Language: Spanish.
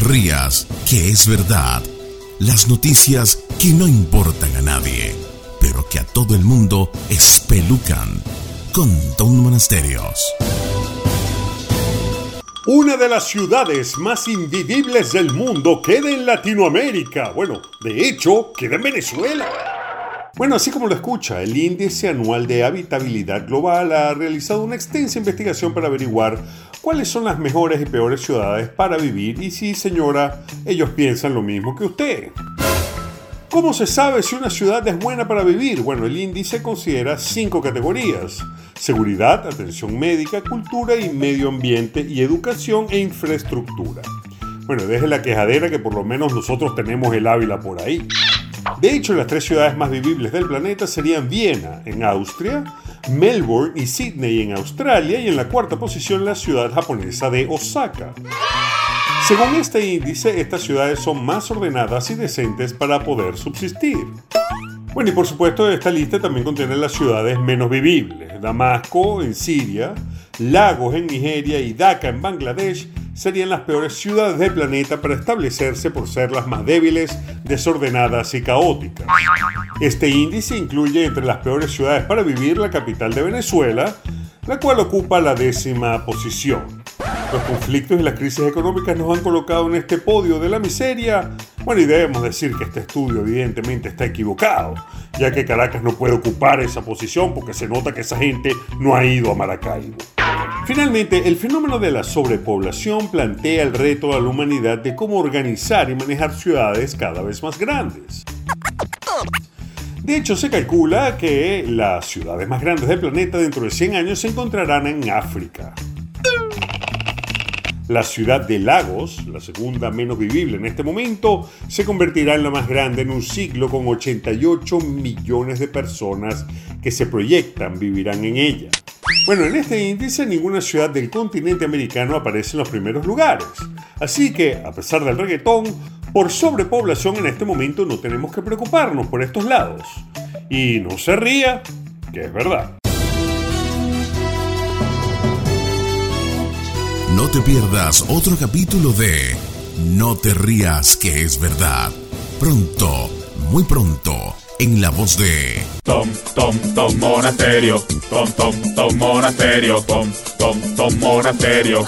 rías, que es verdad. Las noticias que no importan a nadie, pero que a todo el mundo espelucan. Con Don Monasterios. Una de las ciudades más invivibles del mundo queda en Latinoamérica. Bueno, de hecho, queda en Venezuela. Bueno, así como lo escucha, el Índice Anual de Habitabilidad Global ha realizado una extensa investigación para averiguar cuáles son las mejores y peores ciudades para vivir y si, señora, ellos piensan lo mismo que usted. ¿Cómo se sabe si una ciudad es buena para vivir? Bueno, el índice considera cinco categorías. Seguridad, atención médica, cultura y medio ambiente y educación e infraestructura. Bueno, deje la quejadera que por lo menos nosotros tenemos el Ávila por ahí. De hecho, las tres ciudades más vivibles del planeta serían Viena, en Austria, Melbourne y Sydney, en Australia, y en la cuarta posición la ciudad japonesa de Osaka. Según este índice, estas ciudades son más ordenadas y decentes para poder subsistir. Bueno, y por supuesto, esta lista también contiene las ciudades menos vivibles. Damasco, en Siria, Lagos, en Nigeria y Dhaka, en Bangladesh, serían las peores ciudades del planeta para establecerse por ser las más débiles, desordenadas y caóticas. Este índice incluye entre las peores ciudades para vivir la capital de Venezuela, la cual ocupa la décima posición. Los conflictos y las crisis económicas nos han colocado en este podio de la miseria. Bueno, y debemos decir que este estudio evidentemente está equivocado, ya que Caracas no puede ocupar esa posición porque se nota que esa gente no ha ido a Maracaibo. Finalmente, el fenómeno de la sobrepoblación plantea el reto a la humanidad de cómo organizar y manejar ciudades cada vez más grandes. De hecho, se calcula que las ciudades más grandes del planeta dentro de 100 años se encontrarán en África. La ciudad de Lagos, la segunda menos vivible en este momento, se convertirá en la más grande en un siglo con 88 millones de personas que se proyectan vivirán en ella. Bueno, en este índice ninguna ciudad del continente americano aparece en los primeros lugares. Así que, a pesar del reggaetón, por sobrepoblación en este momento no tenemos que preocuparnos por estos lados. Y no se ría, que es verdad. No te pierdas otro capítulo de No te rías que es verdad. Pronto, muy pronto, en la voz de Tom, Tom, Tom Monasterio. Tom, Tom, Tom Monasterio. Tom, Tom, Tom Monasterio.